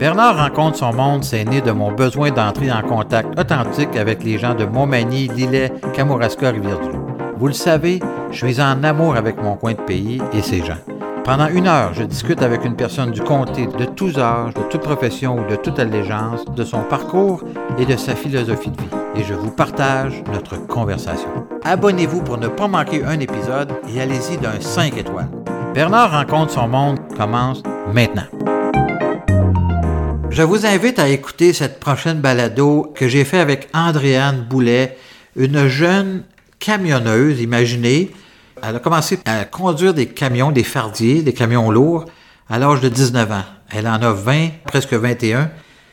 Bernard rencontre son monde, c'est né de mon besoin d'entrer en contact authentique avec les gens de Montmagny, Lillet, Kamouraska, Rivière-du-Loup. Vous le savez, je suis en amour avec mon coin de pays et ses gens. Pendant une heure, je discute avec une personne du comté de tous âges, de toute profession ou de toute allégeance, de son parcours et de sa philosophie de vie. Et je vous partage notre conversation. Abonnez-vous pour ne pas manquer un épisode et allez-y d'un 5 étoiles. Bernard rencontre son monde commence maintenant. Je vous invite à écouter cette prochaine balado que j'ai fait avec Andréane Boulet, une jeune camionneuse, imaginez. Elle a commencé à conduire des camions, des fardiers, des camions lourds à l'âge de 19 ans. Elle en a 20, presque 21.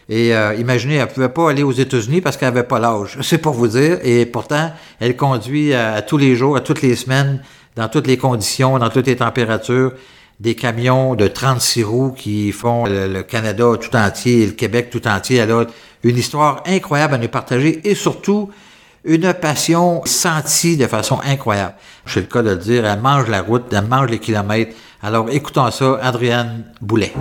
Et euh, imaginez, elle ne pouvait pas aller aux États-Unis parce qu'elle n'avait pas l'âge. C'est pour vous dire. Et pourtant, elle conduit à, tous les jours, à toutes les semaines, dans toutes les conditions, dans toutes les températures, des camions de 36 roues qui font le, le Canada tout entier et le Québec tout entier. Elle a une histoire incroyable à nous partager et surtout une passion sentie de façon incroyable. C'est le cas de le dire, elle mange la route, elle mange les kilomètres. Alors écoutons ça, Adrienne Boulet.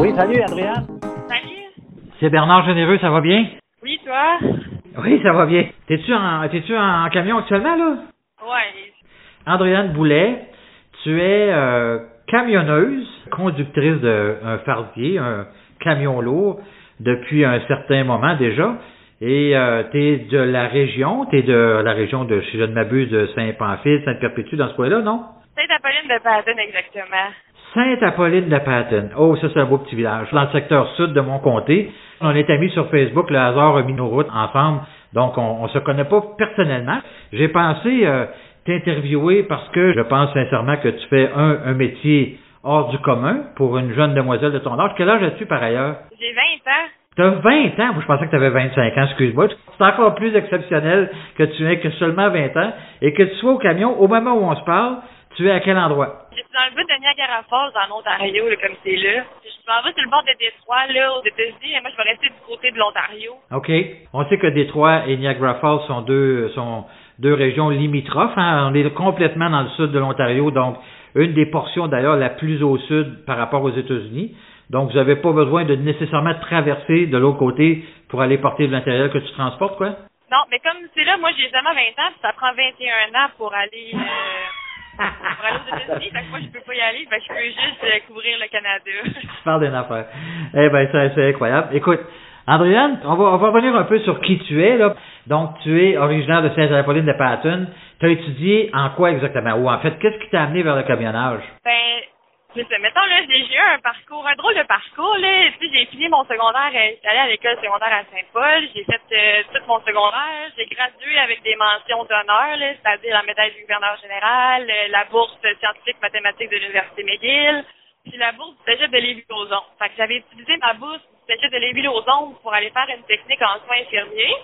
Oui, salut Adrienne. Salut. C'est Bernard Généreux, ça va bien? Oui, toi? Oui, ça va bien. T'es-tu en, t'es-tu en camion actuellement, là? Ouais. Adrienne Boulet, tu es euh, camionneuse, conductrice d'un fardier, un camion lourd, depuis un certain moment déjà. Et euh, tu es de la région, tu es de la région de, si je ne m'abuse, de Saint-Pamphile, Sainte-Perpétue, dans ce coin-là, non? Sainte-Apolline de Patton, exactement. Sainte-Apolline de Patton. Oh, ça, c'est un beau petit village. Dans le secteur sud de mon comté. On est amis sur Facebook, le hasard a mis nos routes ensemble. Donc, on, on se connaît pas personnellement. J'ai pensé euh, t'interviewer parce que je pense sincèrement que tu fais un, un métier hors du commun pour une jeune demoiselle de ton âge. Quel âge as-tu par ailleurs? J'ai 20 ans. T'as 20 ans? Je pensais que tu avais 25 ans, excuse-moi. C'est encore plus exceptionnel que tu aies que seulement 20 ans et que tu sois au camion au moment où on se parle. Tu es à quel endroit? Je suis dans le bout de Niagara Falls, en Ontario, là, comme c'est là. Je m'en vais sur le bord de Détroit, là, aux États-Unis, et moi, je vais rester du côté de l'Ontario. OK. On sait que Détroit et Niagara Falls sont deux, sont deux régions limitrophes. Hein? On est complètement dans le sud de l'Ontario, donc une des portions d'ailleurs la plus au sud par rapport aux États-Unis. Donc, vous n'avez pas besoin de nécessairement traverser de l'autre côté pour aller porter de l'intérieur que tu transportes, quoi? Non, mais comme c'est là, moi, j'ai seulement 20 ans, puis ça prend 21 ans pour aller... Euh... pour aller aux États-Unis, fait que moi, je peux pas y aller, fait que je peux juste euh, couvrir le Canada. tu parles d'une affaire. Eh ben, c'est incroyable. Écoute, Andréane, on va, on va revenir un peu sur qui tu es, là. Donc, tu es originaire de Saint-Apolline de Patton. Tu as étudié en quoi exactement? Ou en fait, qu'est-ce qui t'a amené vers le camionnage? Ben, c'est ça. Mettons, là, j'ai eu un parcours, un drôle de parcours, là. Tu j'ai fini mon secondaire, euh, j'étais allée à l'école secondaire à Saint-Paul. J'ai fait euh, tout mon secondaire. J'ai gradué avec des mentions d'honneur, là, c'est-à-dire la médaille du gouverneur général, euh, la bourse scientifique mathématique de l'Université McGill, puis la bourse du cégep de Lévis-Lauzon. Fait que j'avais utilisé ma bourse du cégep de Lévis-Lauzon pour aller faire une technique en soins infirmiers.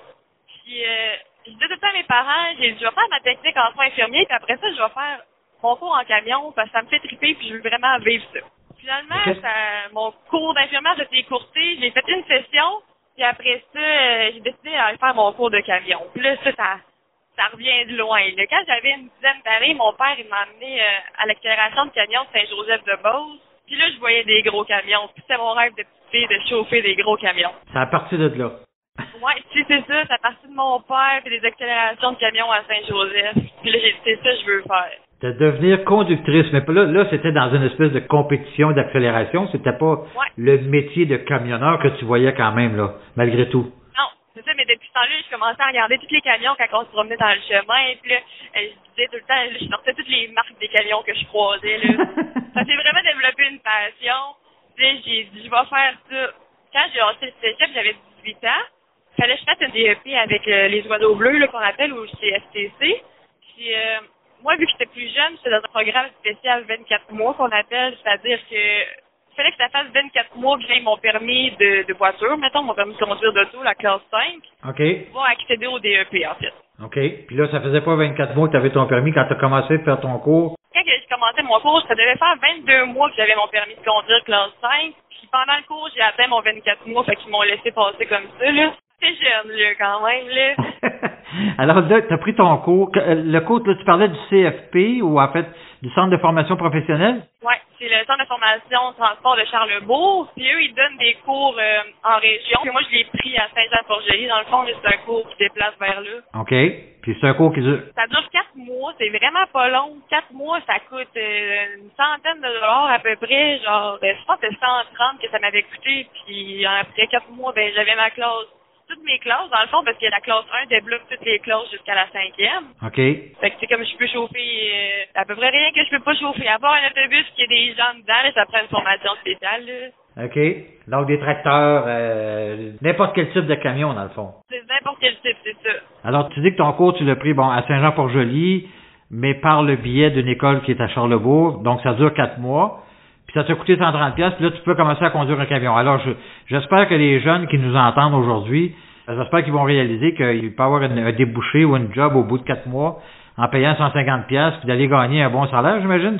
Puis, euh, je disais tout à mes parents, j'ai dit, je vais faire ma technique en soins infirmiers, puis après ça, je vais faire mon cours en camion, parce que ça me fait triper, puis je veux vraiment vivre ça. Finalement, ça, mon cours d'infirmière s'est écourté, j'ai fait une session, puis après ça, euh, j'ai décidé d'aller faire mon cours de camion. Puis là, ça, ça, ça revient de loin. Là. Quand j'avais une dizaine d'années, mon père, il m'a amené euh, à l'accélération de camion de Saint-Joseph-de-Beauce, puis là, je voyais des gros camions. Puis c'était mon rêve de petite fille de chauffer des gros camions. C'est à partir de là. Ouais, tu sais, c'est ça, c'est à partir de mon père puis des accélérations de camions à Saint-Joseph. Puis là, j'ai dit, c'est ça que je veux faire. De devenir conductrice, mais pas là, là c'était dans une espèce de compétition d'accélération. C'était pas Ouais. le métier de camionneur que tu voyais quand même, là, malgré tout. Non, c'est ça, mais depuis ce temps-là, je commençais à regarder tous les camions quand on se promenait dans le chemin. Puis là, euh, je disais tout le temps, je sortais toutes les marques des camions que je croisais. Là. ça s'est vraiment développé une passion. Puis j'ai dit, je vais faire ça. Quand j'ai lancé le cégep, j'avais 18 ans. Fallait que je fasse un DEP avec euh, les oiseaux bleus, là, qu'on appelle, ou chez STC. Puis, euh, moi, vu que j'étais plus jeune, j'étais dans un programme spécial 24 mois qu'on appelle, c'est-à-dire que il fallait que ça fasse 24 mois que j'ai mon permis de, de voiture, mettons mon permis de conduire d'auto, la classe 5, OK? pour accéder au DEP, en fait. OK. Puis là, ça faisait pas 24 mois que tu avais ton permis quand tu as commencé à faire ton cours? Quand j'ai commencé mon cours, ça devait faire 22 mois que j'avais mon permis de conduire classe 5. Puis pendant le cours, j'ai atteint mon 24 mois, fait qu'ils m'ont laissé passer comme ça, là. C'est jeune, là, quand même, là. Alors là, tu as pris ton cours. Euh, Le cours, là, tu parlais du CFP ou en fait du Centre de formation professionnelle? Oui, c'est le Centre de formation transport de Charlebourg. Puis eux, ils donnent des cours euh, en région. Puis moi, je l'ai pris à Saint-Jean-Port-Joli. Dans le fond, c'est un cours qui déplace vers là. OK. Puis c'est un cours qui dure? Ça dure quatre mois, c'est vraiment pas long. Quatre mois, ça coûte euh, une centaine de dollars à peu près. Genre, euh, je pense que c'est 130 que ça m'avait coûté. Puis après quatre mois, ben j'avais ma classe, toutes mes classes dans le fond, parce que la classe 1 débloque toutes les classes jusqu'à la cinquième. OK. Fait que c'est comme je peux chauffer euh, à peu près rien que je peux pas chauffer. Avoir un autobus qui a des gens dedans, là, ça prend une formation spéciale. Là. OK. Donc des tracteurs, euh, n'importe quel type de camion, dans le fond. C'est n'importe quel type, c'est ça. Alors, tu dis que ton cours, tu l'as pris bon, à Saint-Jean-Port-Joli, mais par le biais d'une école qui est à Charlebourg. Donc, ça dure quatre mois. Puis ça t'a coûté 130 pièces. Puis là, tu peux commencer à conduire un camion. Alors, je- j'espère que les jeunes qui nous entendent aujourd'hui, euh, j'espère qu'ils vont réaliser qu'il peut y avoir un débouché ou une job au bout de quatre mois en payant 150 pièces puis d'aller gagner un bon salaire, j'imagine.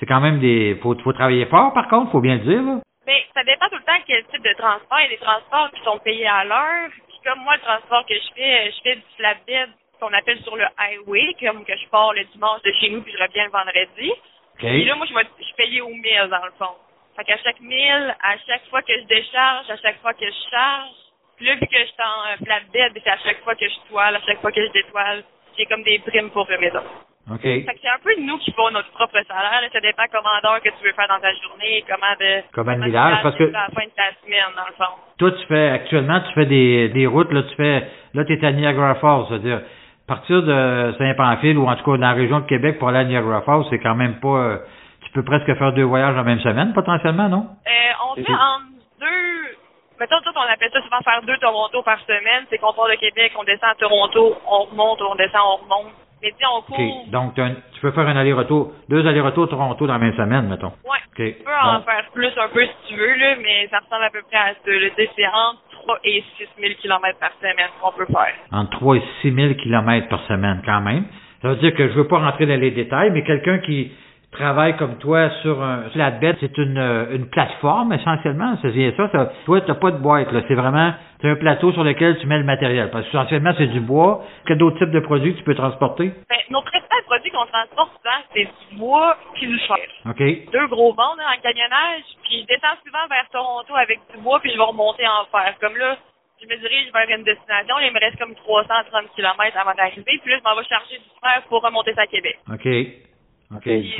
C'est quand même des... Faut, faut travailler fort, par contre, faut bien le dire. Là. Mais ça dépend tout le temps quel type de transport. Il y a des transports qui sont payés à l'heure. Puis comme moi, le transport que je fais, je fais du flatbed qu'on appelle sur le highway, comme que je pars le dimanche de chez nous puis je reviens le vendredi. OK. Et là, moi, je, vais, je au mille, dans le fond. Fait qu'à chaque mille, à chaque fois que je décharge, à chaque fois que je charge, puis là, vu que je suis en euh, flatbed, c'est à chaque fois que je toile, à chaque fois que je détoile, j'ai comme des primes pour remettre. OK. Fait que c'est un peu nous qui font notre propre salaire. Là. Ça dépend comment d'heures que tu veux faire dans ta journée, comment de Comment de tu parce que- à la fin de ta semaine, dans le fond. Toi, tu fais actuellement, tu fais des, des routes, là, tu fais, là, tu es à Niagara Falls, c'est-à-dire, partir de Saint-Pamphile ou en tout cas dans la région de Québec pour aller à Niagara Falls, c'est quand même pas, euh, tu peux presque faire deux voyages en même semaine, potentiellement, non? Euh, on fait en deux. Mettons, tout, on appelle ça souvent faire deux Toronto par semaine. C'est qu'on part de Québec, on descend à Toronto, on remonte, on descend, on remonte. Mais dis, on court. OK. Donc, un- tu peux faire un aller-retour, deux allers-retours Toronto dans la même semaine, mettons. Ouais. OK. Tu peux en faire plus un peu si tu veux, là, mais ça ressemble à peu près à ça. C'est entre 3 et 6 000 km par semaine qu'on peut faire. Entre 3 et 6 000 kilomètres par semaine, quand même. Ça veut dire que je veux pas rentrer dans les détails, mais quelqu'un qui travaille comme toi sur un flatbed, c'est une, euh, une plateforme essentiellement, c'est bien ça. ça toi, tu pas de boîte, là. C'est vraiment c'est un plateau sur lequel tu mets le matériel. Parce que essentiellement, c'est du bois. Quel d'autres types de produits que tu peux transporter? Ben, nos principaux produits qu'on transporte souvent, c'est du bois puis du fer. OK. Deux gros bancs là, en camionnage, puis je descends souvent vers Toronto avec du bois, puis je vais remonter en fer. Comme là, je me dirige vers une destination, là, il me reste comme 330 km avant d'arriver, puis là, je m'en vais charger du fer pour remonter ça à Québec. OK. OK. Est-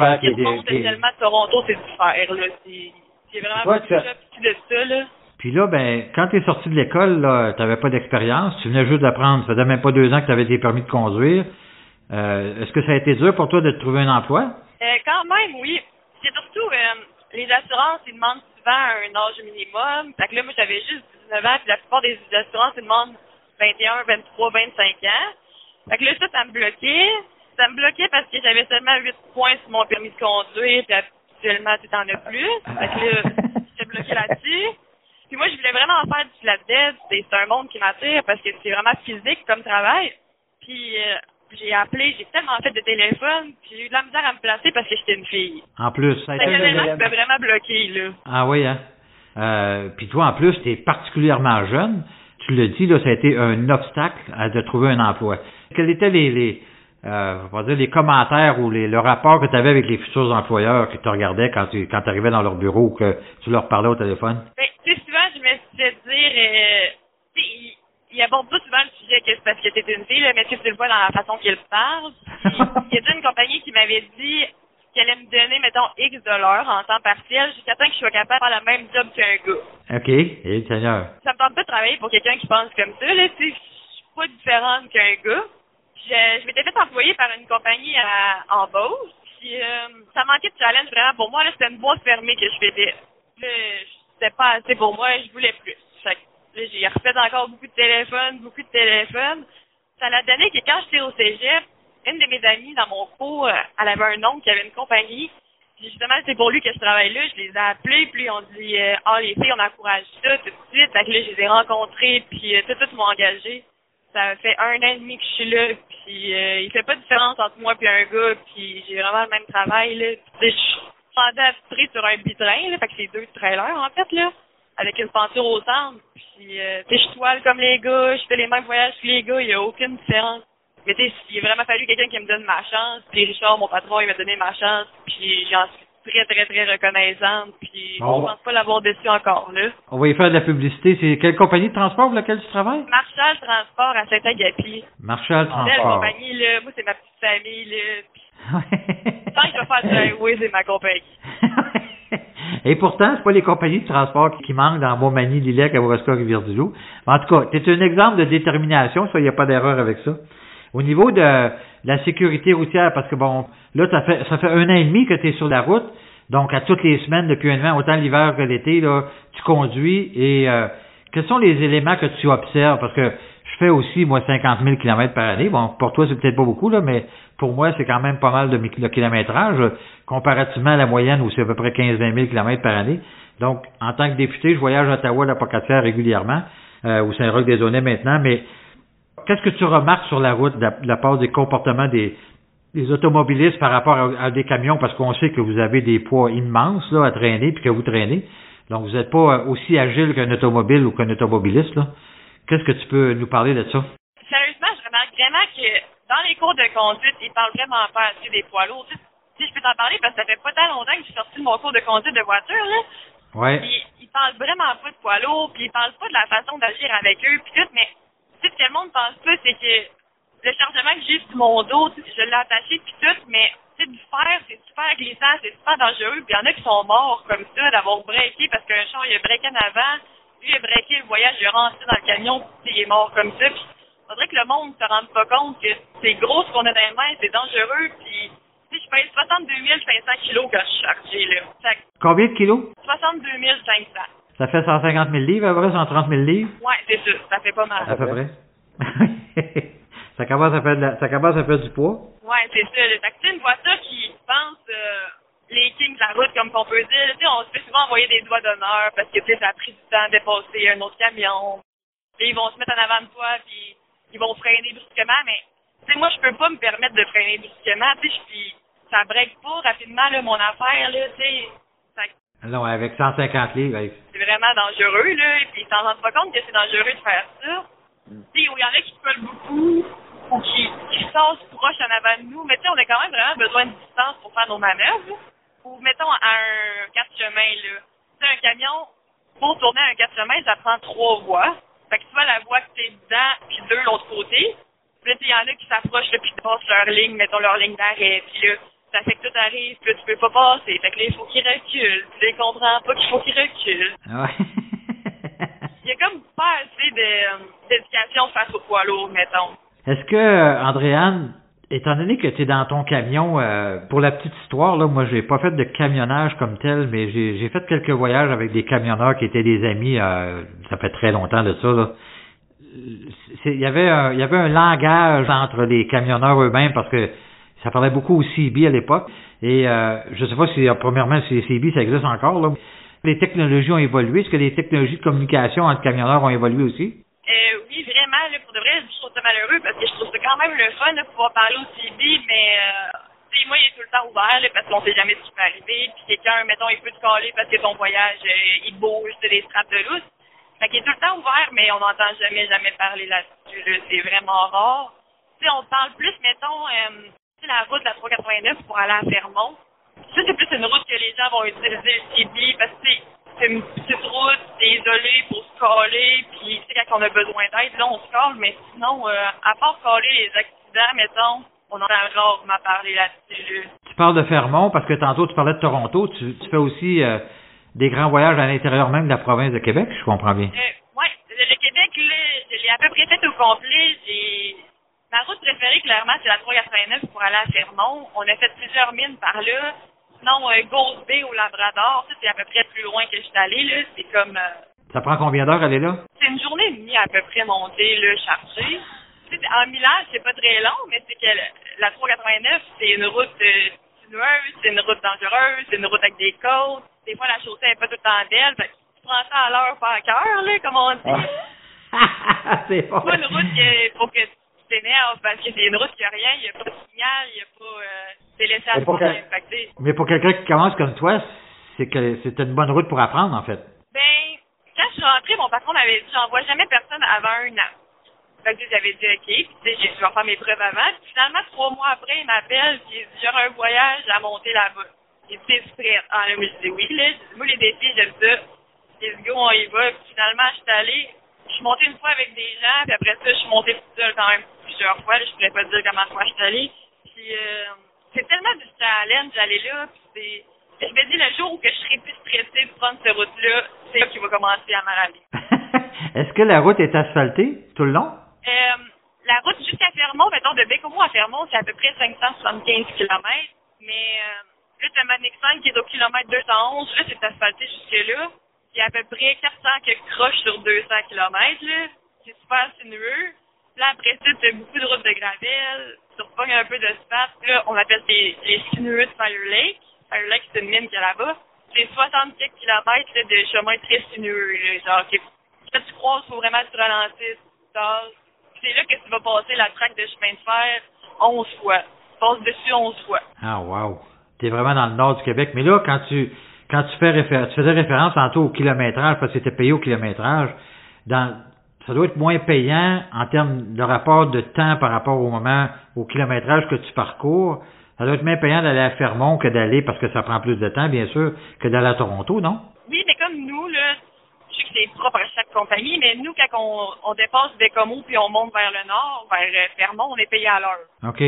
essentiellement de Toronto, c'est fer, là. C'est vraiment puis de ça, là. Puis là, ben, quand tu es sorti de l'école, là, tu n'avais pas d'expérience, tu venais juste d'apprendre, ça faisait même pas deux ans que tu avais des permis de conduire. Euh, Est-ce que ça a été dur pour toi de te trouver un emploi? Euh, quand même, oui. C'est surtout, euh, les assurances, ils demandent souvent un âge minimum. Fait que là, moi, j'avais juste 19 ans, puis la plupart des assurances, ils demandent 21, 23, 25 ans. Fait que là, ça, ça me bloquait. Ça me bloquait parce que j'avais seulement 8 points sur mon permis de conduire, puis actuellement, tu t'en as plus. Fait que là, j'étais bloqué là-dessus. Puis moi, je voulais vraiment faire du flatbed. C'est un monde qui m'attire parce que c'est vraiment physique comme travail. Puis euh, j'ai appelé, j'ai tellement fait de téléphone, puis j'ai eu de la misère à me placer parce que j'étais une fille. En plus, ça a été un un élément qui élément. m'a vraiment bloqué, là. Ah oui, hein? Euh, puis toi, en plus, tu es particulièrement jeune. Tu le dis, là, ça a été un obstacle à de trouver un emploi. Quels étaient les, les, euh, on va dire les commentaires ou les, le rapport que tu avais avec les futurs employeurs que tu regardais quand tu quand arrivais dans leur bureau ou que tu leur parlais au téléphone? Ben, tu sais, souvent, je me suis dire, euh, tu sais, il, il aborde pas souvent le sujet que c'est parce que t'es une fille, là, mais tu sais, tu le vois dans la façon qu'il parle. Puis, Il y a une compagnie qui m'avait dit qu'elle allait me donner, mettons, X l'heure en temps partiel jusqu'à temps que je sois capable de faire le même job qu'un gars. OK, et Seigneur? Ça me tente pas de travailler pour quelqu'un qui pense comme ça, là, tu sais, je suis pas différente qu'un gars. Je, je m'étais fait employer par une compagnie à, en Beauce, puis euh, ça manquait de challenge vraiment pour moi, c'était une boîte fermée que je faisais. C'était pas assez pour moi, je voulais plus. Fait là, j'ai refait encore beaucoup de téléphones, beaucoup de téléphones. Ça l'a donné que quand j'étais au cégep, une de mes amies dans mon cours, euh, elle avait un oncle qui avait une compagnie. Puis justement, c'est pour lui que je travaille là. Je les ai appelés, puis on dit euh, Ah, les filles, on encourage ça tout de suite. Fait que là, je les ai rencontrés, puis euh, tout, tout m'ont engagé. Ça fait un an et demi que je suis là, puis euh, il fait pas de différence entre moi et un gars, puis j'ai vraiment le même travail, là. Puis, je suis pris sur un bitrain, là, fait que c'est deux trailers, en fait, là, avec une peinture au centre. Puis, euh, je toile comme les gars, je fais les mêmes voyages que les gars, il n'y a aucune différence. Mais tu il a vraiment fallu quelqu'un qui me donne ma chance. Puis Richard, mon patron, il m'a donné ma chance. Puis j'en très, très, très reconnaissante. Puis je pense pas l'avoir déçu encore, là. On va y faire de la publicité. C'est quelle compagnie de transport pour laquelle tu travailles? Marshall Transport à Saint-Agapi. Marshall Belle Transport. compagnie, là. Moi, c'est ma petite famille, là. Puis, tant que je vais faire du highway, c'est ma compagnie. Et pourtant, c'est pas les compagnies de transport qui manquent dans Montmagny, Lillec, Kawaska, Rivière-du-Loup. En tout cas, es un exemple de détermination, ça, il n'y a pas d'erreur avec ça. Au niveau de la sécurité routière, parce que bon, là, ça fait, ça fait un an et demi que tu es sur la route, donc à toutes les semaines, depuis un an, autant l'hiver que l'été, là, tu conduis et euh, quels sont les éléments que tu observes? Parce que je fais aussi, moi, 50 000 km par année. Bon, pour toi, c'est peut-être pas beaucoup, là, mais pour moi, c'est quand même pas mal de, kilométrage, comparativement à la moyenne où c'est à peu près 15-20 000 km par année. Donc, en tant que député, je voyage à Ottawa, la Pocatière régulièrement, euh, ou Saint-Roch-des-Aulnay maintenant, mais qu'est-ce que tu remarques sur la route de la, de la part des comportements des, des automobilistes par rapport à, à des camions, parce qu'on sait que vous avez des poids immenses là, à traîner, puis que vous traînez. Donc, vous n'êtes pas euh, aussi agile qu'un automobile ou qu'un automobiliste. là. Qu'est-ce que tu peux nous parler de ça? Sérieusement, je remarque vraiment que dans les cours de conduite, ils parlent vraiment pas assez des poids lourds. Si je peux t'en parler parce que ça fait pas tant longtemps que je suis sorti de mon cours de conduite de voiture, là. Ouais. Puis ils parlent vraiment pas de poids lourds, puis ils parlent pas de la façon d'agir avec eux, puis tout, mais tu sais, ce que le monde pense pas, c'est que le chargement que j'ai sur mon dos, je l'ai attaché, puis tout, mais tu sais, du fer, c'est super glissant, c'est super dangereux, puis il y en a qui sont morts comme ça, d'avoir breaké, parce qu'un char, il a breaké en avant, lui, il a breaké le voyage, il est rentré dans le camion, puis il est mort comme ça, puis faudrait que le monde se rende pas compte que c'est gros ce qu'on a dans les mains, c'est dangereux, puis je paye 62 500 kilos quand je suis chargé, là. Combien de kilos? 62 500. Ça fait 150 000 livres, à peu près, 130 000 livres, Ouais, c'est ça, ça fait pas mal. à peu près. ça commence à faire de la- ça commence à faire du poids. Ouais, c'est ça. Fait que, une voiture qui pense euh, les kings de la route, comme qu'on peut dire, on se fait souvent envoyer des doigts d'honneur parce que, ça a pris du temps de dépasser un autre camion. Puis ils vont se mettre en avant de toi, puis ils vont freiner brusquement, mais, tu sais, moi, je peux pas me permettre de freiner brusquement, tu sais, ça break pas rapidement, là, mon affaire, là, tu sais. Non, avec 150 livres, avec- c'est vraiment dangereux, là, et puis ils s'en rendent pas compte que c'est dangereux de faire ça. Tu sais, il y en a qui collent beaucoup, ou qui, qui sortent proche en avant de nous, mais tu sais, on a quand même vraiment besoin de distance pour faire nos manœuvres. Ou mettons à un quatre chemins, là. Tu sais, un camion, pour tourner un quatre chemins, ça prend trois voies. Fait que tu vois la voie que t'es dedans, puis deux l'autre côté. Puis là, tu sais, il y en a qui s'approchent, là, puis qui passent leur ligne, mettons leur ligne d'arrêt, puis là, ça fait que tout arrive, puis là, tu peux pas passer. Fait que là, il faut qu'ils reculent. Puis là, ils comprennent pas qu'il faut qu'ils reculent. Ouais. Il y a comme pas assez euh, d'éducation face au poids lourd, mettons. Est-ce que, euh, Andréane, étant donné que tu es dans ton camion, euh, pour la petite histoire, là, moi, j'ai pas fait de camionnage comme tel, mais j'ai fait quelques voyages avec des camionneurs qui étaient des amis, euh, ça fait très longtemps de ça, là. C'est- Il y avait un, il y avait un langage entre les camionneurs eux-mêmes parce que ça parlait beaucoup au CB à l'époque. Et euh, je sais pas si, euh, premièrement, si les CB, ça existe encore, là. Les technologies ont évolué. Est-ce que les technologies de communication entre camionneurs ont évolué aussi? Euh, oui, vraiment, là, pour de vrai, je trouve ça malheureux parce que je trouve ça quand même le fun de pouvoir parler au CB, mais euh, moi, il est tout le temps ouvert là, parce qu'on sait jamais ce qui peut arriver. Puis quelqu'un, mettons, il peut te caler parce que ton voyage, euh, il bouge, c'est des straps de lousse. Fait qu'il est tout le temps ouvert, mais on n'entend jamais, jamais parler là-dessus. Là. C'est vraiment rare. Tu sais, on parle plus, mettons, euh, la route de la 389 pour aller à Fermont. Ça, c'est plus une route que les gens vont utiliser le CB parce que c'est une petite route, c'est isolé pour se coller, puis tu sais, quand on a besoin d'aide, là, on se colle, mais sinon, euh, à part coller les accidents, mettons, on entend rarement parler là-dessus. là. Tu parles de Fermont parce que tantôt tu parlais de Toronto. Tu, tu fais aussi euh, des grands voyages à l'intérieur même de la province de Québec, je comprends bien. Euh, ouais, le, le Québec, là, je l'ai à peu près fait au complet. J'ai ma route préférée, clairement, c'est la 389 pour aller à Fermont. On a fait plusieurs mines par là. Sinon, euh, Gold Bay au Labrador, ça, c'est à peu près plus loin que je suis allée, là. C'est comme, euh, Ça prend combien d'heures aller là? c'est une journée et demie à peu près montée, là, chargée. En millage, c'est pas très long, mais c'est que la 389, c'est une route euh, sinueuse, c'est une route dangereuse, c'est une route avec des côtes. Des fois, la chaussée n'est pas tout le temps. Fait que tu prends ça à l'heure, pas à cœur, là, comme on dit. c'est C'est pas une route qu'il faut que tu t'énerves parce que c'est une route qui a rien, il n'y a pas de signal, il n'y a pas. Euh, c'est laissé à Mais pour Mais quelqu'un qui commence comme toi, c'est que c'est une bonne route pour apprendre, en fait. Ben, quand je suis rentrée, mon patron m'avait dit j'envoie jamais personne avant un an. Fait que j'avais dit OK, puis tu sais, j'ai dû faire mes preuves avant. Puis finalement, trois mois après, il m'appelle, puis il dit j'aurai un voyage à monter là-bas. J'ai dit t'es prête? Ah là, je dis oui, là. Moi les défis, j'aime ça. Dit go, on y va. Puis finalement, je suis allée. Je suis montée une fois avec des gens, puis après ça, je suis montée toute seule quand même plusieurs fois. Là, je pourrais pas te dire comment fois je suis allée. Puis euh, c'est tellement du challenge d'aller là, puis c'est je me dis, le jour où que je serai plus stressée de prendre cette route-là, c'est là qui va commencer à m'arranger. Est-ce que la route est asphaltée tout le long? Euh, la route jusqu'à Fermont, mettons, de Bécomo à Fermont, c'est à peu près 575 km. Mais euh, là, tu as Manic 5 qui est au kilomètre 211. Là, c'est asphalté jusque-là. Il y a à peu près 400 quelques croches sur 200 km. C'est super sinueux. Là, après ça, tu as beaucoup de routes de gravel. Tu repognes un peu de spat. Là, on appelle les, les sinueux de Fire Lake. Fire Lake, c'est une mine qu'il y a là-bas. C'est 60 quelques kilomètres là, de chemin très sinueux. Là, genre, que, quand tu croises, il faut vraiment que tu. C'est là que tu vas passer la traque de chemin de fer 11 fois. Tu passes dessus 11 fois. Ah, wow. Tu es vraiment dans le nord du Québec. Mais là, quand tu quand tu fais référence, tu faisais référence tantôt au kilométrage, parce que c'était payé au kilométrage, dans, ça doit être moins payant en termes de rapport de temps par rapport au moment, au kilométrage que tu parcours. Ça doit être moins payant d'aller à Fermont que d'aller, parce que ça prend plus de temps, bien sûr, que d'aller à Toronto, non? Oui, mais comme nous, là, je sais que c'est propre à chaque compagnie, mais nous, quand on, on dépasse Bécomo puis on monte vers le nord, vers euh, Fermont, on est payé à l'heure. OK.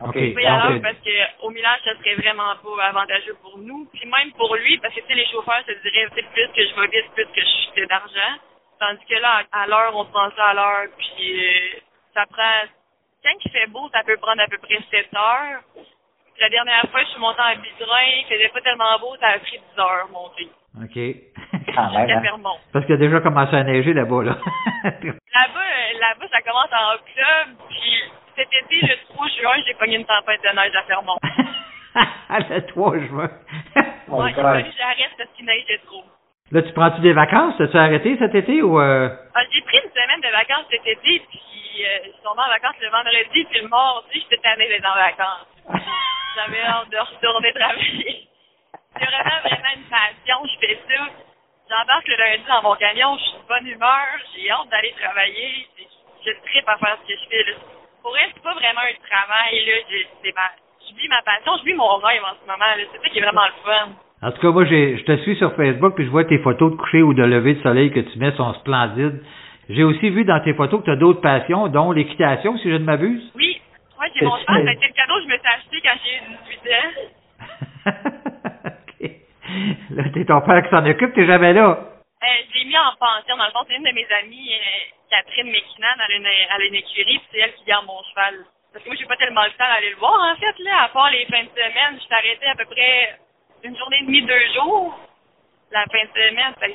OK. On est payé à l'heure parce qu'au millage, ça serait vraiment pas avantageux pour nous. Puis même pour lui, parce que tu sais, les chauffeurs se diraient, tu sais, plus que je vais vite, plus que je fais d'argent. Tandis que là, à l'heure, on se prend ça à l'heure, puis euh, ça prend... Quand il fait beau, ça peut prendre à peu près 7 heures. La dernière fois, je suis montée en bidrin, il faisait pas tellement beau, ça a pris 10 heures monter. OK. Quand même, Jusqu'à hein. Fermont. Parce qu'il a déjà commencé à neiger là-bas, là. Là-bas, euh, là-bas, ça commence en octobre, puis cet été, le 3 juin, j'ai pogné une tempête de neige à Fermont. le 3 juin. Oh, Ouais, il a God. fallu que j'arrête parce qu'il neigeait trop. Là, tu prends-tu des vacances? As-tu arrêté cet été ou... Euh... Ah, j'ai pris une semaine de vacances cet été, puis euh, je suis tombée en vacances le vendredi, puis le mardi, j'étais tannée d'être en vacances. J'avais hâte de retourner travailler. J'ai vraiment, vraiment une passion, je fais ça. J'embarque le lundi dans mon camion, je suis de bonne humeur, j'ai hâte d'aller travailler. Je tripe à faire ce que je fais. Là. Pour vrai, c'est pas vraiment un travail, là. Je, ma, je vis ma passion, je vis mon rêve en ce moment. C'est ça qui est vraiment le fun. En tout cas, moi, j'ai, je te suis sur Facebook, puis je vois tes photos de coucher ou de lever de soleil que tu mets sont splendides. J'ai aussi vu dans tes photos que tu as d'autres passions, dont l'équitation, si je ne m'abuse. Oui, ouais, j'ai mon cheval, c'était le cadeau que je me suis acheté quand j'ai eu 18 ans. OK. Là, t'es ton père qui s'en occupe, t'es jamais là. Euh, je l'ai mis en pension. Dans le fond, c'est une de mes amies, euh, Catherine McKinnon, elle une, elle une écurie, puis c'est elle qui garde mon cheval. Parce que moi, j'ai pas tellement le temps d'aller le voir, en fait, là. À part les fins de semaine, je suis arrêtée à peu près une journée et demie, deux jours. La fin de semaine, ça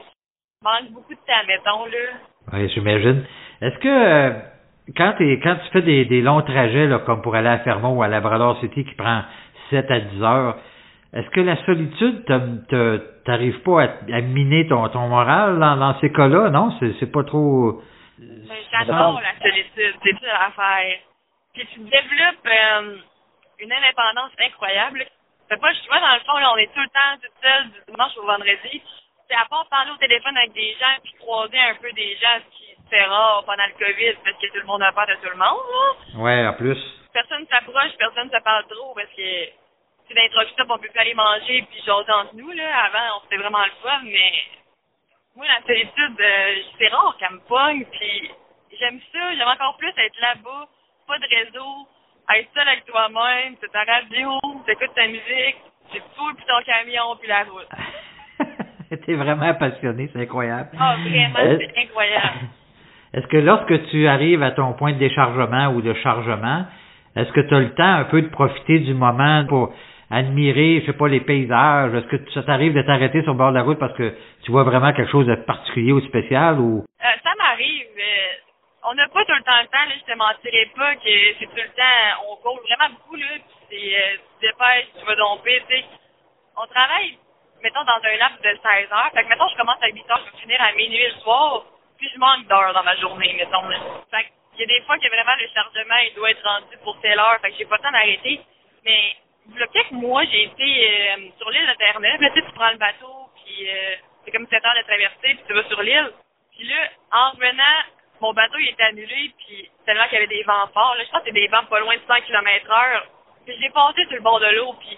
manque beaucoup de temps, mettons, là. Oui, j'imagine. Est-ce que euh, quand, t'es- quand tu fais des, des longs trajets, comme pour aller à Fermont ou à Labrador City qui prend 7 à 10 heures, est-ce que la solitude te- te- t'arrive pas à, à miner ton, ton moral dans, dans ces cas-là, non? C'est pas trop... J'adore la solitude, c'est ça l'affaire. Puis tu développes euh, une indépendance incroyable. Fait pas, je vois dans le fond, là, on est tout le temps tout seul du dimanche au vendredi. C'est à part parler au téléphone avec des gens puis croiser un peu des gens, ce qui fait rare pendant le COVID parce que tout le monde a peur de tout le monde, là. Ouais, en plus. Personne s'approche, personne se parle trop parce que c'est d'introduction, on peut plus aller manger puis jaser entre nous, là. Avant, on faisait vraiment le fun, mais moi, la solitude, euh, c'est rare qu'elle me pogne, puis j'aime ça. J'aime encore plus être là-bas, pas de réseau, être seul avec toi-même, c'est ta radio, t'écoutes ta musique, tu fous puis ton camion, puis la route. T'es vraiment passionné, c'est incroyable. Ah, vraiment, Euh, c'est incroyable. Est-ce que lorsque tu arrives à ton point de déchargement ou de chargement, est-ce que tu as le temps un peu de profiter du moment pour admirer, je sais pas, les paysages? Est-ce que ça t'arrive de t'arrêter sur le bord de la route parce que tu vois vraiment quelque chose de particulier ou spécial ou? Euh, ça m'arrive. euh, on n'a pas tout le temps le temps, là, je te mentirais pas que c'est tout le temps, on court vraiment beaucoup, là, puis c'est, euh, tu dépêches, tu vas domper, tu sais. On travaille, mettons, dans un laps de 16 heures. Fait que, mettons, je commence à 8 heures, je vais finir à minuit le soir, puis je manque d'heures dans ma journée, mettons. là. Fait qu'il y a des fois que vraiment le chargement, il doit être rendu pour telle heure, fait que j'ai pas le temps d'arrêter. Mais, a quelques mois, j'ai été euh, sur l'île de Terre-Neuve, tu sais, tu prends le bateau, puis euh, c'est comme 7 heures de traversée, puis tu vas sur l'île. Puis là, en revenant, mon bateau il était annulé, puis tellement qu'il y avait des vents forts. Là, je pense que c'est des vents pas loin de 100 km heure. Puis j'ai passé sur le bord de l'eau, puis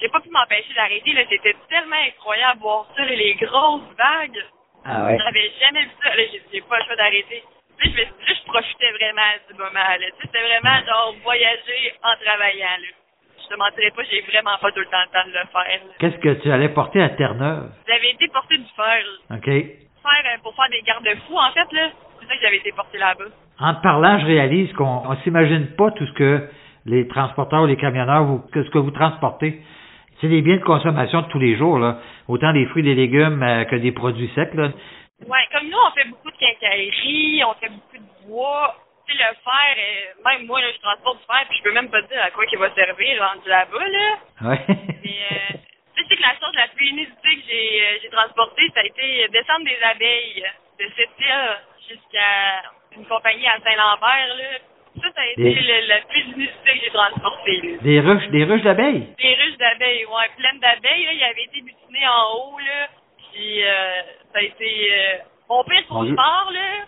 j'ai pas pu m'empêcher d'arrêter. Là, c'était tellement incroyable de voir ça, là, les grosses vagues. Ah ouais. J'avais jamais vu ça. Là, j'ai, pas le choix d'arrêter. Là, je, me, là, je profitais vraiment du moment. Là. C'était vraiment genre voyager en travaillant. Là. Je te mentirais pas, j'ai vraiment pas tout le temps le temps de le faire. Qu'est-ce que tu allais porter à Terre-Neuve? J'avais été porter du fer. là. OK. Faire euh, pour faire des garde-fous, en fait, là. Que j'avais été porter là-bas. En te parlant, je réalise qu'on on s'imagine pas tout ce que les transporteurs ou les camionneurs, vous, ce que vous transportez. C'est des biens de consommation de tous les jours, là. Autant des fruits, des légumes euh, que des produits secs, là. Ouais, comme nous, on fait beaucoup de quincaillerie, on fait beaucoup de bois. Tu sais, le fer, euh, même moi, là, je transporte du fer, puis je peux même pas te dire à quoi il va servir rendu là-bas, là. Ouais. Mais, euh, tu sais que la chose la plus inusitée que j'ai euh, j'ai transportée, ça a été descendre des abeilles de cette île jusqu'à une compagnie à Saint-Lambert, là. Ça, ça a été Des- le, la plus inusitée que j'ai transportée, des ruches, des ruches d'abeilles? Des ruches d'abeilles, ouais, pleines d'abeilles, là. Il avait été butiné en haut, là. Puis, euh, ça a été euh, mon pire cauchemar, là.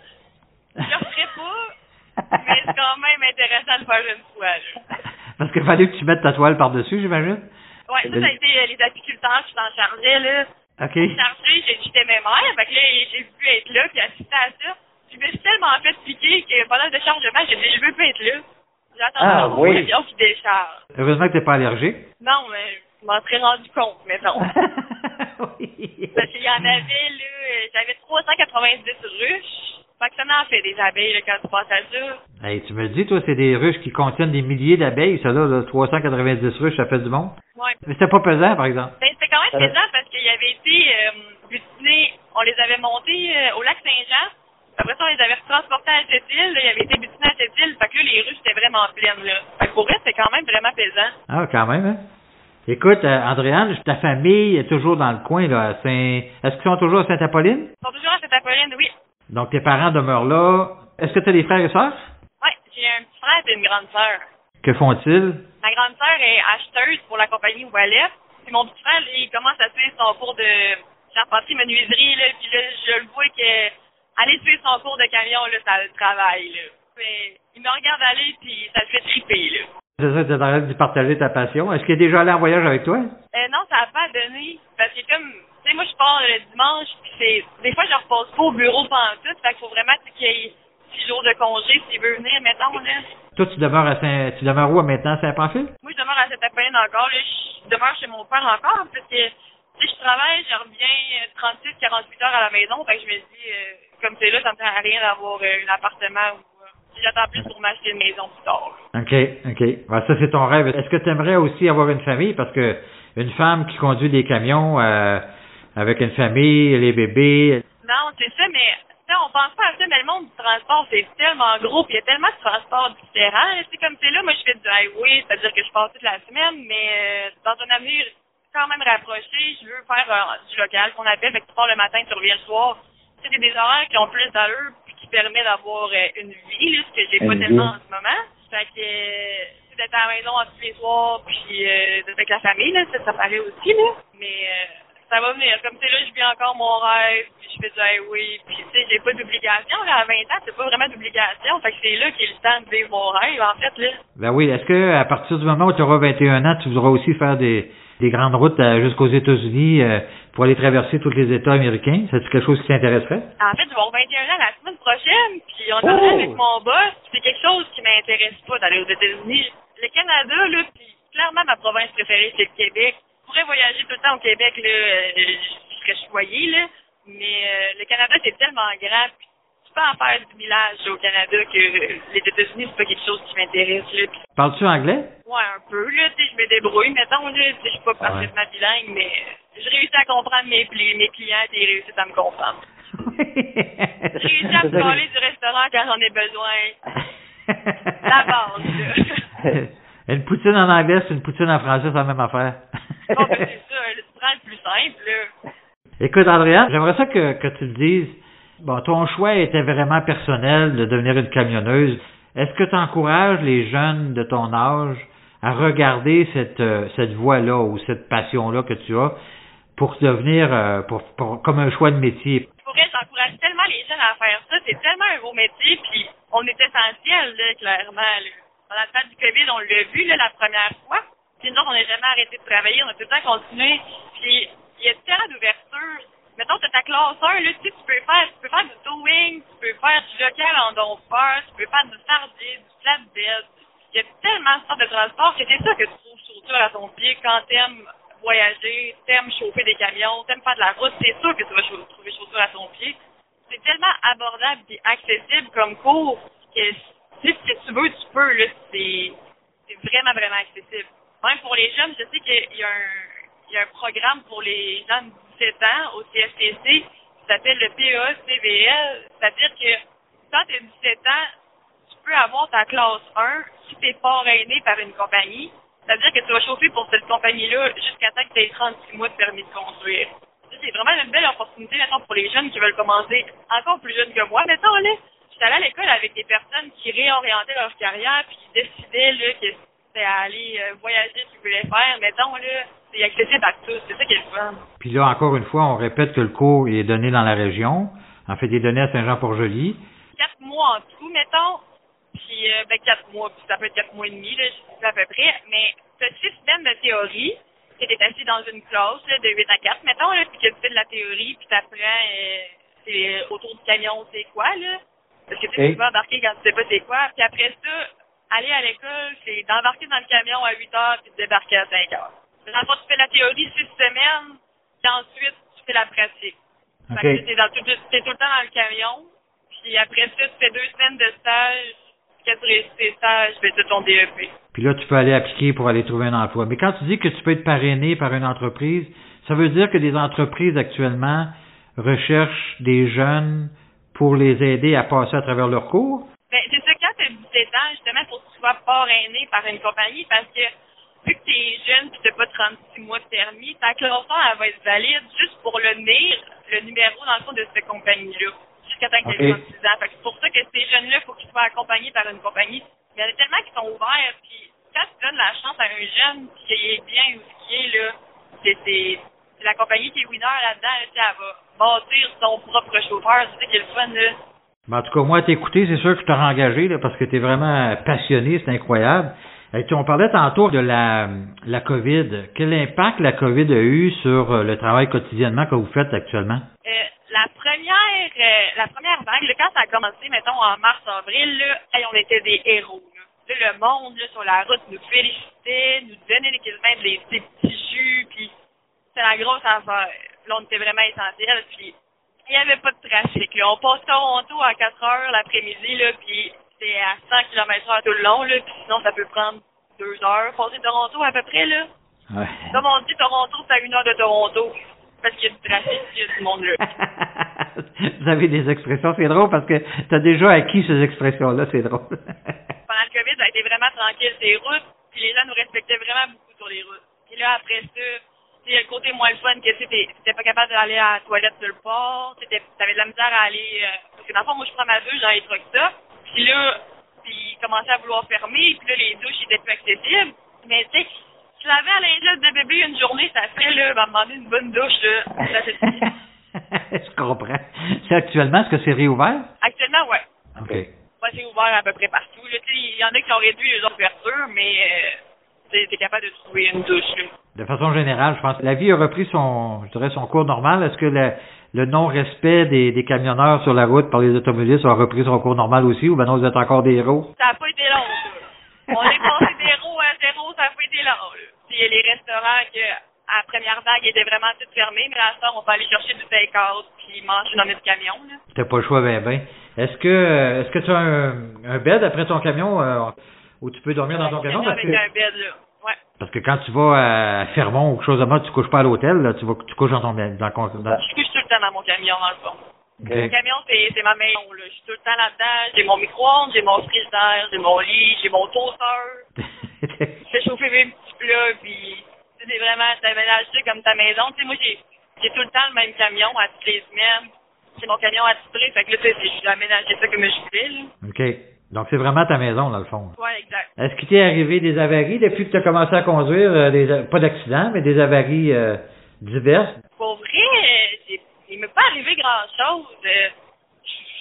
Je le ferai pas, mais c'est quand même intéressant de faire une fois, là. Parce qu'il fallait que tu mettes ta toile par-dessus, j'imagine? Ouais, ça, ça a été euh, les apiculteurs qui s'en chargeaient, là. OK. chargé, j'étais mes mères, fait que là, j'ai pu être là, puis assister à ça. Je me suis tellement fait piquer que pendant le déchargement, j'ai dit, je veux pas être là. J'attends Ah, oui. avion qui décharge. Heureusement que t'es pas allergique. Non, mais je m'en serais rendu compte, mettons. oui. Parce qu'il y en avait, là, j'avais 390 ruches. Fait que ça en fait des abeilles, là, quand tu passes à ça. Hey, tu me dis, toi, c'est des ruches qui contiennent des milliers d'abeilles, ça là, là, 390 ruches, ça fait du monde. Ouais. Mais c'était pas pesant, par exemple. Ben, c'était quand même Euh. plaisant parce qu'il y avait été euh, butinés, on les avait montés euh, au lac Saint-Jean. Après ça, on les avait transportés à cette île. Là, ils avaient été butinés à cette île. Fait que là, les rues, c'était vraiment pleines. Là. Fait que pour eux, c'était quand même vraiment plaisant. Ah, quand même, hein? Écoute, euh, Andréane, ta famille est toujours dans le coin, là, à Saint... Est-ce qu'ils sont toujours à Saint-Apolline? Ils sont toujours à Saint-Apolline, oui. Donc, tes parents demeurent là. Est-ce que tu as des frères et sœurs? Ouais, j'ai un petit frère et une grande sœur. Que font-ils? Ma grande sœur est acheteuse pour la compagnie Wallet. Puis mon petit frère, lui, il commence à suivre son cours de charpenterie menuiserie, là. Puis là, je le vois que aller suivre son cours de camion, là, ça le travaille, là. Mais il me regarde aller, puis ça le fait triper, là. C'est ça, tu es en train de partager ta passion. Est-ce qu'il est déjà allé en voyage avec toi? Euh, non, ça n'a pas donné. Parce que comme, tu sais, moi, je pars le dimanche, puis c'est, des fois, je repose pas au bureau pendant tout. Fait qu'il faut vraiment qu'il y ait six jours de congé s'il veut venir, mettons, là. Toi, tu demeures à Saint... Tu demeures où maintenant, Saint-Pamphile? Moi, je demeure à cette apolline encore, là. Je demeure chez mon père encore, parce que, si je travaille, je reviens 36-48 heures à la maison. Fait que je me dis, euh, comme c'est là, ça me sert à rien d'avoir euh, un appartement ou, euh, j'attends plus pour m'acheter une maison plus tard. OK, OK. Ben, ça, c'est ton rêve. Est-ce que tu aimerais aussi avoir une famille? Parce que une femme qui conduit des camions euh, avec une famille, les bébés, Non, c'est ça, mais on pense pas à ça, mais le monde du transport, c'est tellement gros, puis il y a tellement de transports différents. C'est comme c'est là, moi, je fais du highway, c'est-à-dire que je passe toute la semaine, mais euh, dans un avenir quand même rapproché, je veux faire euh, du local, qu'on appelle, fait que tu pars le matin, tu reviens le soir. Tu sais, c'est des horaires qui ont plus d'allure, puis qui permettent d'avoir euh, une vie, là, ce que j'ai pas tellement en ce moment. Fait que, euh, tu sais, d'être à la maison tous les soirs, puis euh, d'être avec la famille, là, ça, ça paraît aussi, là. Mais euh, ça va venir. Comme c'est là, je vis encore mon rêve, puis je fais du highway, puis tu sais, j'ai pas d'obligation. À 20 ans, c'est pas vraiment d'obligation. Fait que c'est là qu'il est le temps de vivre mon rêve, en fait, là. Ben oui, est-ce que à partir du moment où tu auras 21 ans, tu voudras aussi faire des, des grandes routes euh, jusqu'aux États-Unis euh, pour aller traverser tous les États américains? C'est quelque chose qui t'intéresserait? En fait, je vais avoir 21 ans la semaine prochaine, puis on est Oh! avec mon boss, c'est quelque chose qui m'intéresse pas d'aller aux États-Unis. Le Canada, là, puis clairement, ma province préférée, c'est le Québec. Je pourrais voyager tout le temps au Québec, là, euh, je serais choyée, là, mais euh, le Canada, c'est tellement grand, puis tu peux en faire du village au Canada que euh, les États-Unis, c'est pas quelque chose qui m'intéresse, là. Puis, Parles-tu anglais? ouais, un peu, là, tu sais, je me débrouille, mettons, là, je suis pas Ah parfaitement bilingue, mais euh, je réussis à comprendre mes, clients, et ils réussissent à me comprendre. J'ai réussi à me parler du restaurant quand j'en ai besoin. La base, une poutine en anglais, c'est une poutine en français, c'est la même affaire. Bon, ben, c'est ça, tu prends le plus simple, là. Écoute, Andréane, j'aimerais ça que, que tu le dises. Bon, ton choix était vraiment personnel de devenir une camionneuse. Est-ce que tu encourages les jeunes de ton âge à regarder cette, euh, cette voie-là ou cette passion-là que tu as pour devenir, euh, pour, comme un choix de métier? Pour vrai, j'encourage tellement les jeunes à faire ça. C'est tellement un beau métier, puis on est essentiel, là, clairement. Là. Pendant le temps du COVID, on l'a vu là, la première fois. Puis nous, on n'a jamais arrêté de travailler, on a tout le temps continué. Puis il y a tellement d'ouverture. Mettons, tu ta classe 1, là, tu sais, tu peux faire, tu peux faire du towing, tu peux faire du local en donfeur, tu peux faire du sardine, du flatbed. Il y a tellement de sortes de transport que c'est ça que tu trouves surtout à ton pied quand t'aimes voyager, t'aimes chauffer des camions, t'aimes faire de la route, c'est sûr que tu vas trouver chaussures à ton pied. C'est tellement abordable et accessible comme cours que si ce que tu veux, tu peux, là, c'est, vraiment, vraiment accessible. Même pour les jeunes, je sais qu'il y a un, programme pour les gens de 17 ans au CFTC qui s'appelle le PEA-CVL. C'est-à-dire que quand tu as 17 ans, tu peux avoir ta classe 1 si tu es parrainé par une compagnie. C'est-à-dire que tu vas chauffer pour cette compagnie-là jusqu'à temps que tu aies 36 mois de permis de conduire. C'est vraiment une belle opportunité, maintenant pour les jeunes qui veulent commencer encore plus jeunes que moi. Mettons, là, j'étais allée à l'école avec des personnes qui réorientaient leur carrière puis qui décidaient, là, que c'était à aller euh, voyager, qu'ils voulaient faire. Mettons, là, c'est accessible à tous. C'est ça qui est le fun. Puis là, encore une fois, on répète que le cours est donné dans la région. En fait, il est donné à Saint-Jean-Port-Joli. Quatre mois en tout, mettons. Puis, euh, ben, quatre mois, puis ça peut être quatre mois et demi, là, je sais à peu près. Mais tu as six semaines de théorie, que tu assis dans une classe là, de 8 à 4, mettons, là, puis que tu fais de la théorie, puis tu apprends euh, autour du camion, c'est quoi, là? Parce que tu vas embarquer quand tu sais pas c'est quoi. Puis après ça, aller à l'école, c'est d'embarquer dans le camion à 8 heures, puis de débarquer à 5 heures. Dans le fond, tu fais la théorie six semaines, puis ensuite, tu fais la pratique. Okay. Tu es, tout, es tout le temps dans le camion, puis après ça, tu fais deux semaines de stage, quand tu réussis tes stages, ben, tu as ton DEP. Puis là, tu peux aller appliquer pour aller trouver un emploi. Mais quand tu dis que tu peux être parrainé par une entreprise, ça veut dire que des entreprises actuellement recherchent des jeunes pour les aider à passer à travers leur cours? Ben, c'est ça, quand tu as 17 ans, justement, pour que tu sois parrainé par une compagnie, parce que vu que tu es jeune et tu n'as pas 36 mois de permis, ta classe elle va être valide juste pour le NIR, le numéro, dans le fond, de cette compagnie-là, jusqu'à temps que tu aies 36 ans. Fait que c'est pour ça que ces jeunes-là, il faut qu'ils soient accompagnés par une compagnie. Il y en a tellement qui sont ouverts, puis quand tu donnes la chance à un jeune, puis qu'il est bien ou ce qu'il est, là, c'est la compagnie qui est winner là-dedans, là, elle va bâtir son propre chauffeur, tu sais, qu'il est le fun, là. En tout cas, moi, t'écouter, c'est sûr que je t'aurais engagé, là, parce que tu es vraiment passionné, c'est incroyable. Et on parlait tantôt de la, la COVID. Quel impact la COVID a eu sur euh, le travail quotidiennement que vous faites actuellement? Euh, la première euh, la première vague, là, quand ça a commencé, mettons, en mars-avril, là, hey, on était des héros. Là. Là, le monde là, sur la route nous félicitait, nous donnait quasiment des, des petits jus, puis c'était la grosse affaire. Là, on était vraiment essentiel, puis il n'y avait pas de trafic. Là. On passe Toronto à 4 heures l'après-midi, là, puis c'est à 100 km h tout le long, là, puis sinon, ça peut prendre deux heures. Passer Toronto à peu près, là. Ouais. Comme on dit, Toronto, c'est à une heure de Toronto. Parce qu'il y a du trafic, il y a du monde là. Vous avez des expressions, c'est drôle parce que tu as déjà acquis ces expressions-là, c'est drôle. Pendant le COVID, ça a été vraiment tranquille ces routes, puis les gens nous respectaient vraiment beaucoup sur les routes. Puis là, après ça, il y a le côté moins le fun que tu n'étais pas capable d'aller à la toilette de le port, tu avais de la misère à aller... Euh, parce que dans le fond, moi, je prends ma douche dans les trucs ça, puis là, puis ils commençaient à vouloir fermer, puis là, les douches étaient plus accessibles. Mais tu sais, tu lavais à de bébé une journée, ça fait, là, va demander une bonne douche, là. Ça fait Je comprends. C'est actuellement, est-ce que c'est réouvert? Actuellement, ouais. OK. Ouais, c'est ouvert à peu près partout. Il y en a qui ont réduit les ouvertures, mais euh, tu es capable de trouver une douche. Là. De façon générale, je pense que la vie a repris son, je dirais, son cours normal. Est-ce que le, le non-respect des, des, camionneurs sur la route par les automobilistes a repris son cours normal aussi, ou ben non, vous êtes encore des héros? Ça n'a pas été long, ça. On est passé d'héros à zéro, ça n'a pas été long. Là. Il y a les restaurants que à la première vague étaient vraiment tous fermés, mais à ce on va aller chercher du take-out puis manger dans notre camion. T'as pas le choix, ben ben. Est-ce que est-ce que tu as un, un bed après ton camion euh, où tu peux dormir dans ton camion? Parce avec que, un bed, là. Ouais. Parce que quand tu vas à Fermont ou quelque chose de mode, tu couches pas à l'hôtel, là, tu vas tu couches dans ton dans, dans. Je couche tout le temps dans mon camion, dans le fond. Okay. Mon camion, c'est ma maison. Là. Je suis tout le temps là-dedans. J'ai mon micro-ondes, j'ai mon frigidaire, j'ai mon lit, j'ai mon toaster. je fais chauffer mes petits plats, puis c'est vraiment, c'est aménagé comme ta maison. Tu sais, moi, j'ai j'ai tout le temps le même camion à toutes les semaines. J'ai mon camion attitré, fait que là, tu sais, j'ai aménagé ça comme je voulais, là. OK. Donc, c'est vraiment ta maison, dans le fond. Ouais, exact. Est-ce qu'il t'est arrivé des avaries depuis que tu as commencé à conduire? euh, des, pas d'accidents, mais des avaries euh, diverses? arrivé grand-chose. Euh, je suis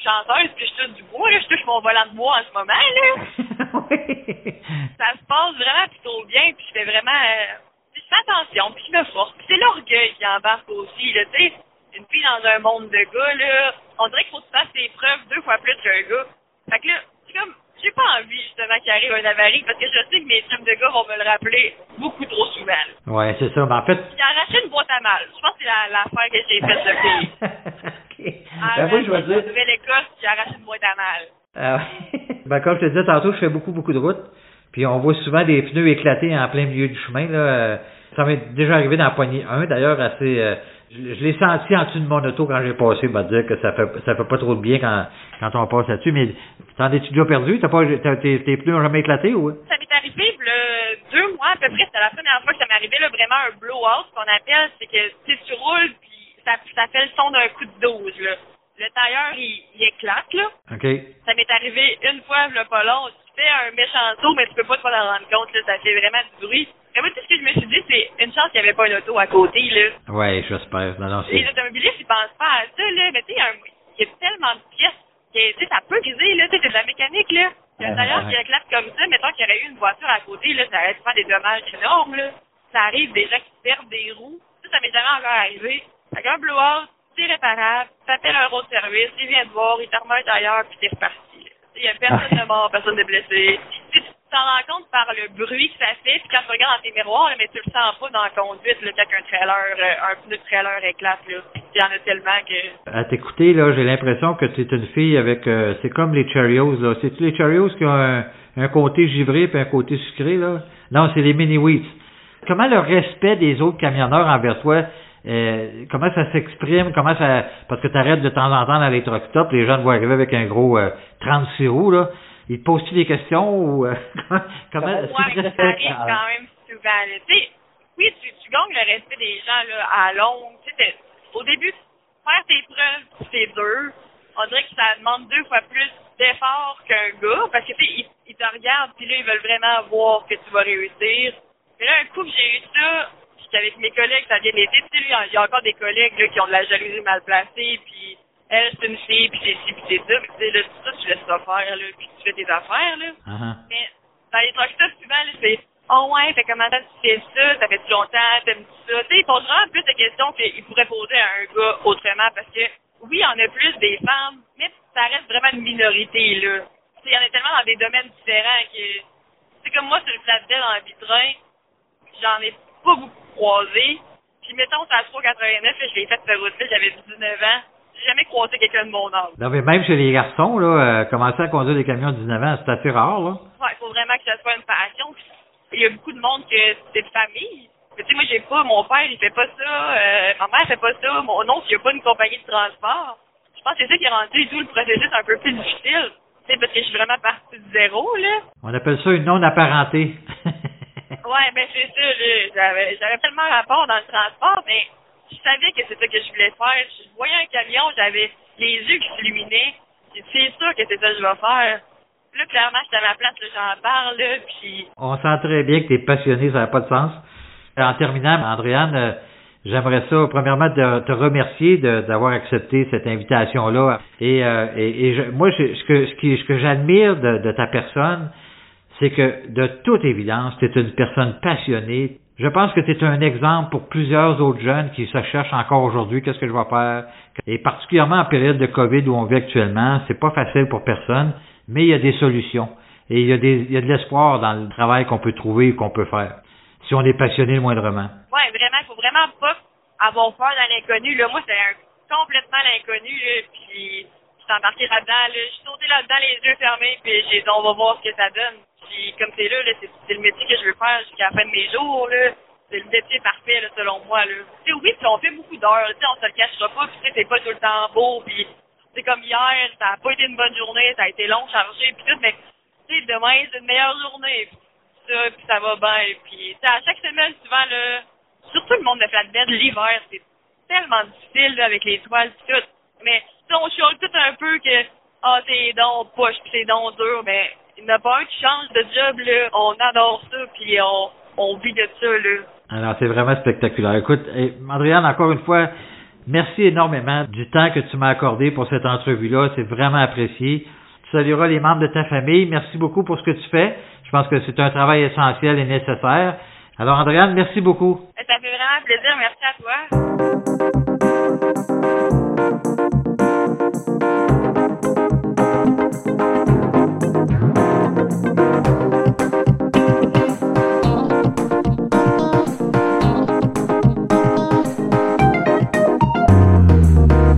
chanteuse, puis je touche du bois, là, je touche mon volant de bois en ce moment, là. Ça se passe vraiment plutôt bien, puis je fais vraiment... Euh, je fais attention, puis je me force. Puis c'est l'orgueil qui embarque aussi, là, tu sais. Une fille dans un monde de gars, là, on dirait qu'il faut que tu fasses tes preuves deux fois plus qu'un gars. Fait que là, c'est comme j'ai pas envie justement qu'il arrive un avarie parce que je sais que mes chums de gars vont me le rappeler beaucoup trop souvent. Ouais, c'est ça. Mais en fait. J'ai arraché une boîte à mal. Je pense que c'est l'affaire que j'ai faite okay. ben, moi, je vais dire. Nouvelle-Écosse, j'ai arraché une boîte à mal. Ah ben, comme je te disais tantôt, je fais beaucoup, beaucoup de routes. Puis on voit souvent des pneus éclatés en plein milieu du chemin. Là. Ça m'est déjà arrivé d'en poigner un, d'ailleurs, assez. Euh, je, l'ai senti en dessous de mon auto quand j'ai passé, va dire que ça fait ça fait pas trop de bien quand, quand on passe là-dessus, mais t'en es-tu déjà perdu? T'as pas tes, tes pneus ont jamais éclaté ou? Ça m'est arrivé le deux mois à peu près, c'était la première fois que ça m'est arrivé là, vraiment un blowout, ce qu'on appelle, c'est que tu roules puis ça, ça fait le son d'un coup de dose là. Le tailleur il, il éclate là. OK. Ça m'est arrivé une fois le pas long, tu fais un méchant saut, mais tu peux pas te en rendre compte, là, ça fait vraiment du bruit. Mais moi, tout ce que je me suis dit, c'est une chance qu'il n'y avait pas une auto à côté, là. Ouais, j'espère. Non, non, Les automobilistes, ils pensent pas à ça, là. Mais tu sais, il y, a tellement de pièces que, tu sais, ça peut briser, là. Tu sais, c'est de la mécanique, là. D'ailleurs, qui éclate comme ça, mettons qu'il y aurait eu une voiture à côté, là, ça aurait faire des dommages énormes, là. Ça arrive des gens qui perdent des roues. Ça, ça m'est jamais encore arrivé. Fait un blowout, c'est réparable, t'appelles un road service, il vient te voir, il t'en remet ailleurs, puis t'es reparti. Il y a personne de mort, personne de blessé t'en rends compte par le bruit que ça fait, puis quand tu regardes dans tes miroirs, mais tu le sens pas dans la conduite, là, quand un trailer, euh, un pneu de trailer éclate, là. Il y en a tellement que... À t'écouter, là, j'ai l'impression que tu es une fille avec, euh, c'est comme les Cheerios, là. C'est-tu les Cheerios qui ont un, un côté givré puis un côté sucré, là? Non, c'est les mini wheats. Comment le respect des autres camionneurs envers toi, euh, comment ça s'exprime, comment ça, parce que tu arrêtes de temps en temps dans les truck stops, les gens te voient arriver avec un gros euh, 36 roues, là. Il te pose-tu des questions ou euh, comment ouais, ça arrive quand même souvent. Tu sais, oui, tu, tu gagnes le respect des gens là, à long. Au début, faire tes preuves, c'est dur. On dirait que ça demande deux fois plus d'efforts qu'un gars parce que tu sais, ils, ils, te regardent puis là, ils veulent vraiment voir que tu vas réussir. Mais là, un coup que j'ai eu ça, avec mes collègues, ça vient été. Tu sais, il y a encore des collègues là, qui ont de la jalousie mal placée puis elle, c'est une fille, puis c'est ci, puis c'est ça. Puis là, tout ça, tu laisses ça faire, là, puis tu fais tes affaires, là. Uh-huh. Mais dans les trucs ça, souvent, là, c'est Oh ouais, fait comment tu fais ça, ça fait longtemps, t'aimes ça. Tu sais, ils posent vraiment plus de questions qu'ils pourraient poser à un gars autrement parce que oui, il y en a plus des femmes, mais ça reste vraiment une minorité, là. Tu sais, il y en a tellement dans des domaines différents que c'est comme moi sur le flatbed en vitrin, j'en ai pas beaucoup croisé. Puis mettons, c'est à 389, je l'ai fait cette route-là, j'avais 19 ans j'ai jamais croisé quelqu'un de mon âge. Non, mais même chez les garçons, là, euh, commencer à conduire des camions de 19 ans, c'est assez rare, là. Ouais, il faut vraiment que ça soit une passion. Il y a beaucoup de monde que c'est de famille. Mais tu sais, moi, j'ai pas, mon père, il fait pas ça, euh, ma mère fait pas ça, mon oncle, il a pas une compagnie de transport. Je pense que c'est ça qui a rendu tout le processus un peu plus difficile. Tu sais, parce que je suis vraiment partie de zéro, là. On appelle ça une non-apparentée. Ouais, ben c'est ça. J'avais, j'avais tellement rapport dans le transport, mais je savais que c'est ça que je voulais faire. Je voyais un camion, j'avais les yeux qui s'illuminaient. C'est sûr que c'est ça que je vais faire. Là, clairement, j'étais à ma place, j'en parle, là, puis... On sent très bien que tu es passionné, ça n'a pas de sens. En terminant, Andréane, euh, j'aimerais ça, premièrement, te, te remercier d'avoir accepté cette invitation-là. Et, euh, et, et moi, je, ce que, ce, qui, ce que j'admire de ta personne, c'est que, de toute évidence, tu es une personne passionnée, je pense que tu es un exemple pour plusieurs autres jeunes qui se cherchent encore aujourd'hui, qu'est-ce que je vais faire? Et particulièrement en période de COVID où on vit actuellement, c'est pas facile pour personne, mais il y a des solutions. Et il y a, des, il y a de l'espoir dans le travail qu'on peut trouver et qu'on peut faire. Si on est passionné le moindrement. Ouais, vraiment, il faut vraiment pas avoir peur dans l'inconnu. Là, moi, c'est complètement l'inconnu, puis je suis embarqué là-dedans, là, je suis sauté là-dedans les yeux fermés, puis j'ai dit on va voir ce que ça donne. Puis comme c'est là, c'est le métier que je veux faire jusqu'à la fin de mes jours. Là. C'est le métier parfait là, selon moi. Là. oui, puis on fait beaucoup d'heures, on se le cachera pas, puis c'est pas tout le temps beau, puis c'est comme hier, ça a pas été une bonne journée, ça a été long, chargé, puis tout, mais demain, c'est une meilleure journée, pis ça, puis ça va bien, puis à chaque semaine, souvent, là, surtout le monde de flatbed, l'hiver, c'est tellement difficile là, avec les toiles, pis tout, mais on chiale tout un peu que, ah, t'es donc poche, pis c'est donc dur, mais il n'y a pas un qui change de job, là. On adore ça, puis on, on vit de ça, là. Alors, c'est vraiment spectaculaire. Écoute, eh, et encore une fois, merci énormément du temps que tu m'as accordé pour cette entrevue-là. C'est vraiment apprécié. Tu salueras les membres de ta famille. Merci beaucoup pour ce que tu fais. Je pense que c'est un travail essentiel et nécessaire. Alors, Andréane, merci beaucoup. Eh, ça fait vraiment plaisir. Merci à toi.